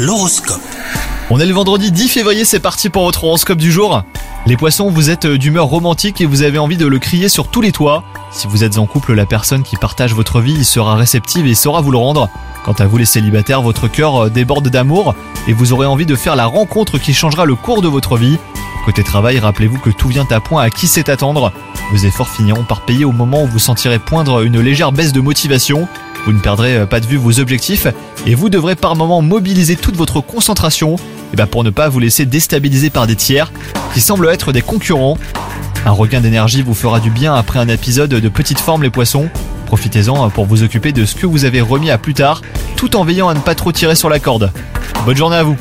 L'horoscope. On est le vendredi 10 février, c'est parti pour votre horoscope du jour. Les poissons, vous êtes d'humeur romantique et vous avez envie de le crier sur tous les toits. Si vous êtes en couple, la personne qui partage votre vie sera réceptive et saura vous le rendre. Quant à vous les célibataires, votre cœur déborde d'amour et vous aurez envie de faire la rencontre qui changera le cours de votre vie. Côté travail, rappelez-vous que tout vient à point à qui sait attendre. Vos efforts finiront par payer au moment où vous sentirez poindre une légère baisse de motivation. Vous ne perdrez pas de vue vos objectifs et vous devrez par moment mobiliser toute votre concentration et ben pour ne pas vous laisser déstabiliser par des tiers qui semblent être des concurrents. Un regain d'énergie vous fera du bien après un épisode de petite forme les poissons. Profitez-en pour vous occuper de ce que vous avez remis à plus tard tout en veillant à ne pas trop tirer sur la corde. Bonne journée à vous